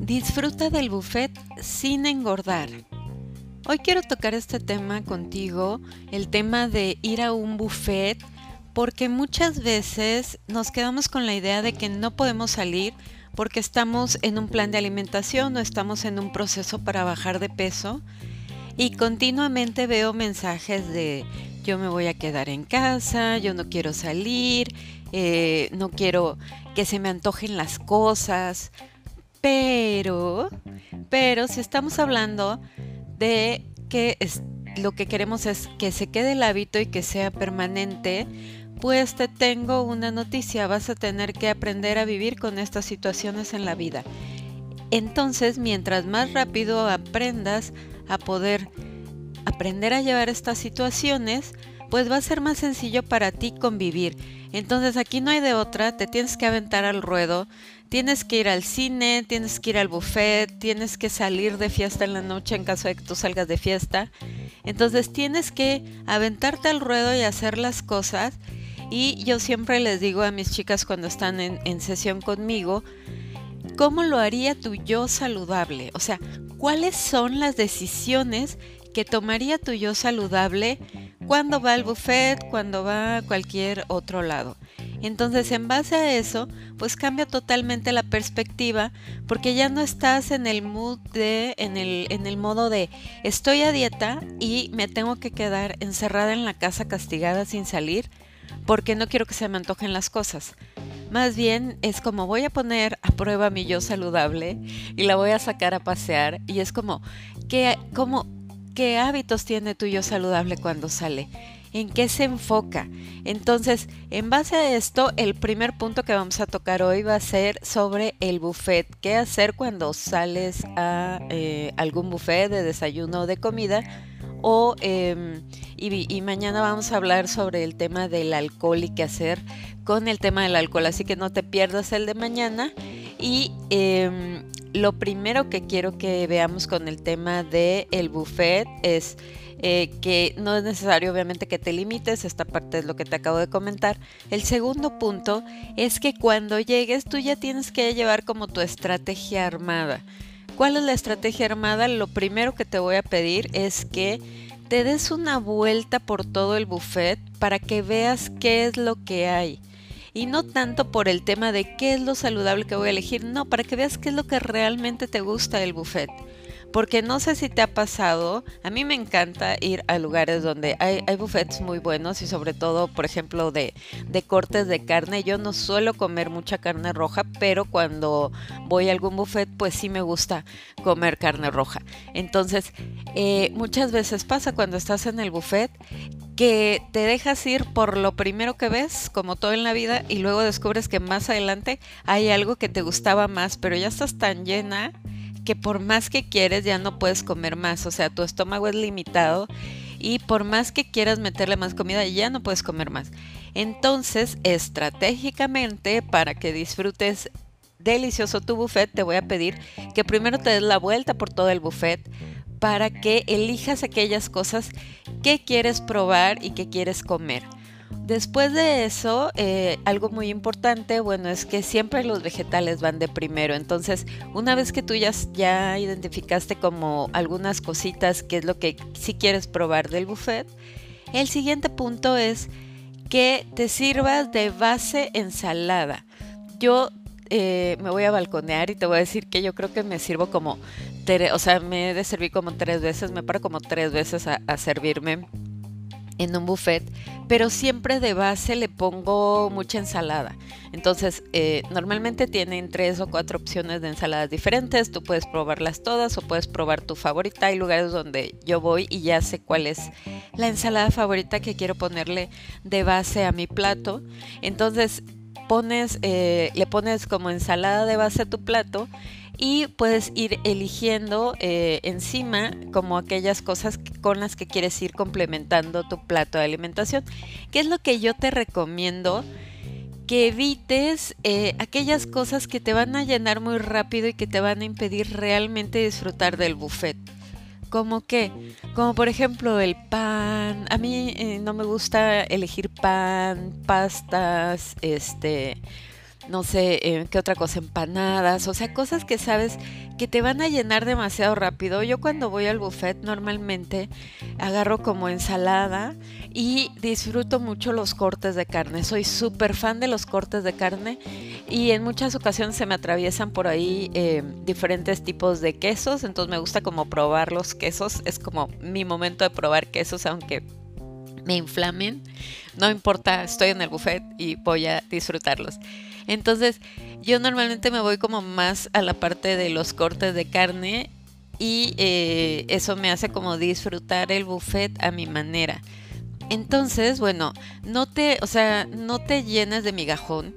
Disfruta del buffet sin engordar. Hoy quiero tocar este tema contigo, el tema de ir a un buffet, porque muchas veces nos quedamos con la idea de que no podemos salir porque estamos en un plan de alimentación o estamos en un proceso para bajar de peso y continuamente veo mensajes de yo me voy a quedar en casa, yo no quiero salir, eh, no quiero que se me antojen las cosas, pero, pero si estamos hablando de que es, lo que queremos es que se quede el hábito y que sea permanente, pues te tengo una noticia, vas a tener que aprender a vivir con estas situaciones en la vida. Entonces, mientras más rápido aprendas a poder aprender a llevar estas situaciones, pues va a ser más sencillo para ti convivir. Entonces aquí no hay de otra, te tienes que aventar al ruedo, tienes que ir al cine, tienes que ir al buffet, tienes que salir de fiesta en la noche en caso de que tú salgas de fiesta. Entonces tienes que aventarte al ruedo y hacer las cosas. Y yo siempre les digo a mis chicas cuando están en, sesión conmigo, ¿cómo lo haría tu yo saludable? O sea, ¿cuáles son las decisiones que tomaría tu yo saludable cuando va al buffet, cuando va a cualquier otro lado. Entonces, en base a eso, pues cambia totalmente la perspectiva porque ya no estás en el mood de, en el, en el modo de estoy a dieta y me tengo que quedar encerrada en la casa castigada sin salir porque no quiero que se me antojen las cosas. Más bien es como voy a poner a prueba mi yo saludable y la voy a sacar a pasear y es como que como qué hábitos tiene tu yo saludable cuando sale, en qué se enfoca. Entonces, en base a esto, el primer punto que vamos a tocar hoy va a ser sobre el buffet. ¿Qué hacer cuando sales a eh, algún buffet de desayuno o de comida? O, em, y, mañana vamos a hablar sobre el tema del alcohol y qué hacer con el tema del alcohol. Así que no te pierdas el de mañana. Y em, lo primero que quiero que veamos con el tema del el buffet es eh, que no es necesario obviamente que te limites, esta parte es lo que te acabo de comentar. El segundo punto es que cuando llegues tú ya tienes que llevar como tu estrategia armada. ¿Cuál es la estrategia armada? Lo primero que te voy a pedir es que te des una vuelta por todo el buffet para que veas qué es lo que hay y no tanto por el tema de qué es lo saludable que voy a elegir, no, para que veas qué es lo que realmente te gusta del buffet. Porque no sé si te ha pasado, a mí me encanta ir a lugares donde hay, hay buffets muy buenos y sobre todo, por ejemplo, de, de, cortes de carne. Yo no suelo comer mucha carne roja, pero cuando voy a algún buffet, pues sí me gusta comer carne roja. Entonces, eh, muchas veces pasa cuando estás en el buffet que te dejas ir por lo primero que ves, como todo en la vida, y luego descubres que más adelante hay algo que te gustaba más, pero ya estás tan llena que por más que quieres ya no puedes comer más, o sea, tu estómago es limitado y por más que quieras meterle más comida ya no puedes comer más. Entonces, estratégicamente, para que disfrutes delicioso tu buffet, te voy a pedir que primero te des la vuelta por todo el buffet para que elijas aquellas cosas que quieres probar y que quieres comer. Después de eso, eh, algo muy importante, bueno, es que siempre los vegetales van de primero. Entonces, una vez que tú ya, ya identificaste como algunas cositas que es lo que sí quieres probar del buffet, el siguiente punto es que te sirvas de base ensalada. Yo eh, me voy a balconear y te voy a decir que yo creo que me sirvo como, o sea, me he de servir como tres veces, me paro como tres veces a, servirme en un buffet, pero siempre de base le pongo mucha ensalada. Entonces, eh, normalmente tienen tres o cuatro opciones de ensaladas diferentes. Tú puedes probarlas todas o puedes probar tu favorita. Hay lugares donde yo voy y ya sé cuál es la ensalada favorita que quiero ponerle de base a mi plato. Entonces, pones, eh, le pones como ensalada de base a tu plato y puedes ir eligiendo eh, encima como aquellas cosas con las que quieres ir complementando tu plato de alimentación. ¿Qué es lo que yo te recomiendo? Que evites eh, aquellas cosas que te van a llenar muy rápido y que te van a impedir realmente disfrutar del buffet. ¿Como qué? Como por ejemplo el pan. A mí eh, no me gusta elegir pan, pastas, este, no sé, eh, qué otra cosa, empanadas, o sea, cosas que sabes que te van a llenar demasiado rápido. Yo cuando voy al buffet normalmente agarro como ensalada y disfruto mucho los cortes de carne. Soy súper fan de los cortes de carne y en muchas ocasiones se me atraviesan por ahí eh, diferentes tipos de quesos, entonces me gusta como probar los quesos, es como mi momento de probar quesos, aunque me inflamen, no importa, estoy en el buffet y voy a disfrutarlos. Entonces, yo normalmente me voy como más a la parte de los cortes de carne y eh, eso me hace como disfrutar el buffet a mi manera. Entonces, bueno, no te, o sea, no te llenes de migajón.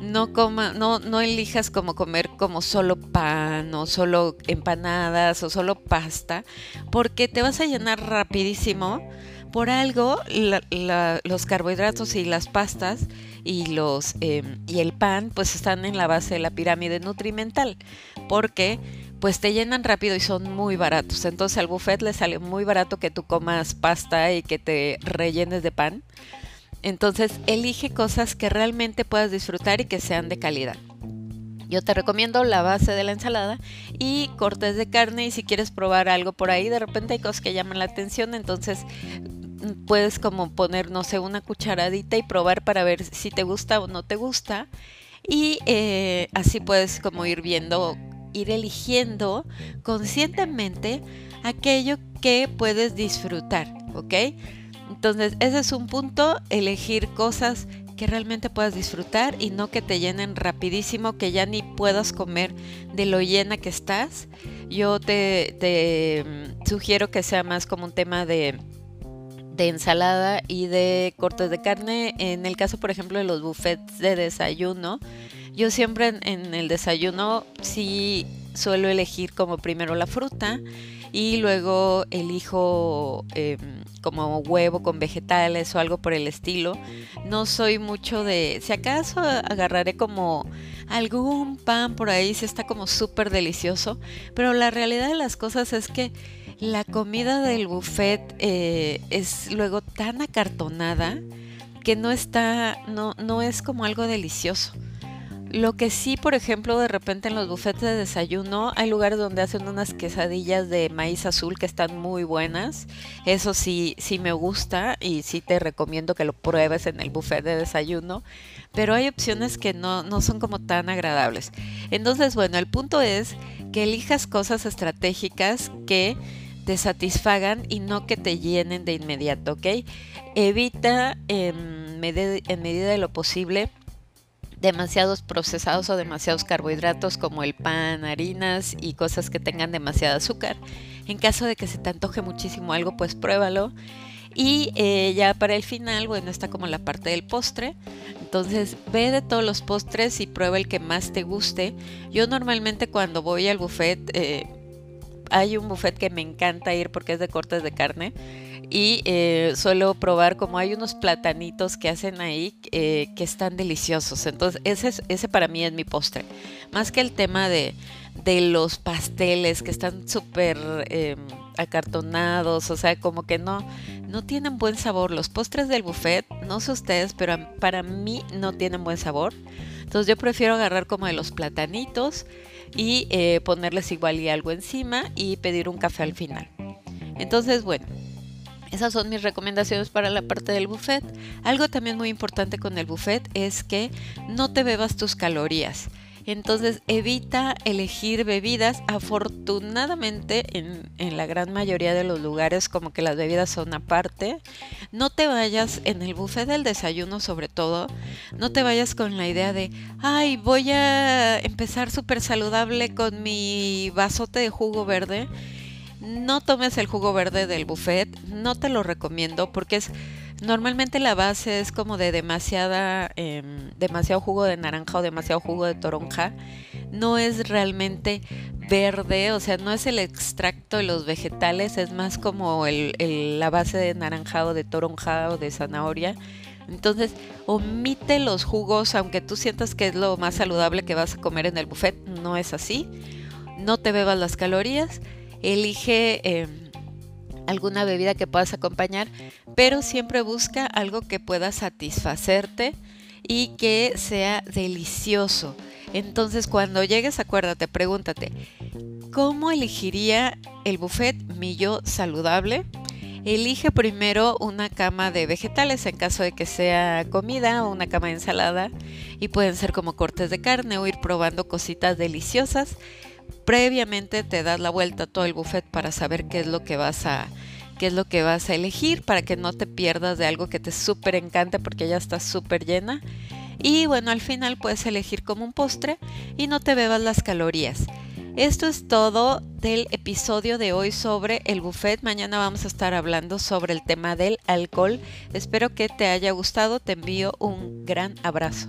No coma, no, no elijas como comer como solo pan o solo empanadas o solo pasta, porque te vas a llenar rapidísimo por algo, los carbohidratos y las pastas y, los, em, y el pan pues están en la base de la pirámide nutrimental porque pues te llenan rápido y son muy baratos. Entonces al buffet le sale muy barato que tú comas pasta y que te rellenes de pan. Entonces elige cosas que realmente puedas disfrutar y que sean de calidad. Yo te recomiendo la base de la ensalada y cortes de carne y si quieres probar algo por ahí, de repente hay cosas que llaman la atención, entonces puedes como poner, no sé, una cucharadita y probar para ver si te gusta o no te gusta. Y eh, así puedes como ir viendo, ir eligiendo conscientemente aquello que puedes disfrutar, ¿ok? Entonces, ese es un punto, elegir cosas que realmente puedas disfrutar y no que te llenen rapidísimo, que ya ni puedas comer de lo llena que estás. Yo te, mm, sugiero que sea más como un tema de de ensalada y de cortes de carne. En el caso, por ejemplo, de los buffets de desayuno, yo siempre en, el desayuno sí suelo elegir como primero la fruta y luego elijo em, como huevo con vegetales o algo por el estilo. No soy mucho de, si acaso agarraré como algún pan por ahí, si está como súper delicioso, pero la realidad de las cosas es que la comida del buffet eh, es luego tan acartonada que no está, no, no es como algo delicioso. Lo que sí, por ejemplo, de repente en los buffets de desayuno hay lugares donde hacen unas quesadillas de maíz azul que están muy buenas. Eso sí, sí me gusta y sí te recomiendo que lo pruebes en el buffet de desayuno. Pero hay opciones que no, no son como tan agradables. Entonces, bueno, el punto es que elijas cosas estratégicas que te satisfagan y no que te llenen de inmediato, ¿ok? Evita en, medida de lo posible demasiados procesados o demasiados carbohidratos como el pan, harinas y cosas que tengan demasiado azúcar. En caso de que se te antoje muchísimo algo, pues pruébalo. Y eh, ya para el final, bueno, está como la parte del postre. Entonces ve de todos los postres y prueba el que más te guste. Yo normalmente cuando voy al buffet eh, hay un buffet que me encanta ir porque es de cortes de carne y eh, suelo probar como hay unos platanitos que hacen ahí eh, que están deliciosos. Entonces ese, ese para mí es mi postre. Más que el tema de, de los pasteles que están súper em, acartonados, o sea, como que no, no tienen buen sabor. Los postres del buffet, no sé ustedes, pero para mí no tienen buen sabor. Entonces yo prefiero agarrar como de los platanitos y eh, ponerles igual y algo encima y pedir un café al final. Entonces, bueno, esas son mis recomendaciones para la parte del buffet. Algo también muy importante con el buffet es que no te bebas tus calorías. Entonces evita elegir bebidas. Afortunadamente en, la gran mayoría de los lugares como que las bebidas son aparte. No te vayas en el buffet del desayuno sobre todo. No te vayas con la idea de, ay, voy a empezar súper saludable con mi vasote de jugo verde. No tomes el jugo verde del buffet. No te lo recomiendo porque es Normalmente la base es como de demasiada, em, demasiado jugo de naranja o demasiado jugo de toronja. No es realmente verde, o sea, no es el extracto de los vegetales, es más como la base de naranja o de toronja o de zanahoria. Entonces, omite los jugos, aunque tú sientas que es lo más saludable que vas a comer en el buffet, no es así. No te bebas las calorías, elige... Em, alguna bebida que puedas acompañar, pero siempre busca algo que pueda satisfacerte y que sea delicioso. Entonces cuando llegues, acuérdate, pregúntate, ¿cómo elegiría el buffet mi saludable? Elige primero una cama de vegetales en caso de que sea comida o una cama de ensalada y pueden ser como cortes de carne o ir probando cositas deliciosas. Previamente te das la vuelta a todo el buffet para saber qué es lo que vas a qué es lo que vas a elegir para que no te pierdas de algo que te súper encanta porque ya está súper llena. Y bueno, al final puedes elegir como un postre y no te bebas las calorías. Esto es todo del episodio de hoy sobre el buffet. Mañana vamos a estar hablando sobre el tema del alcohol. Espero que te haya gustado. Te envío un gran abrazo.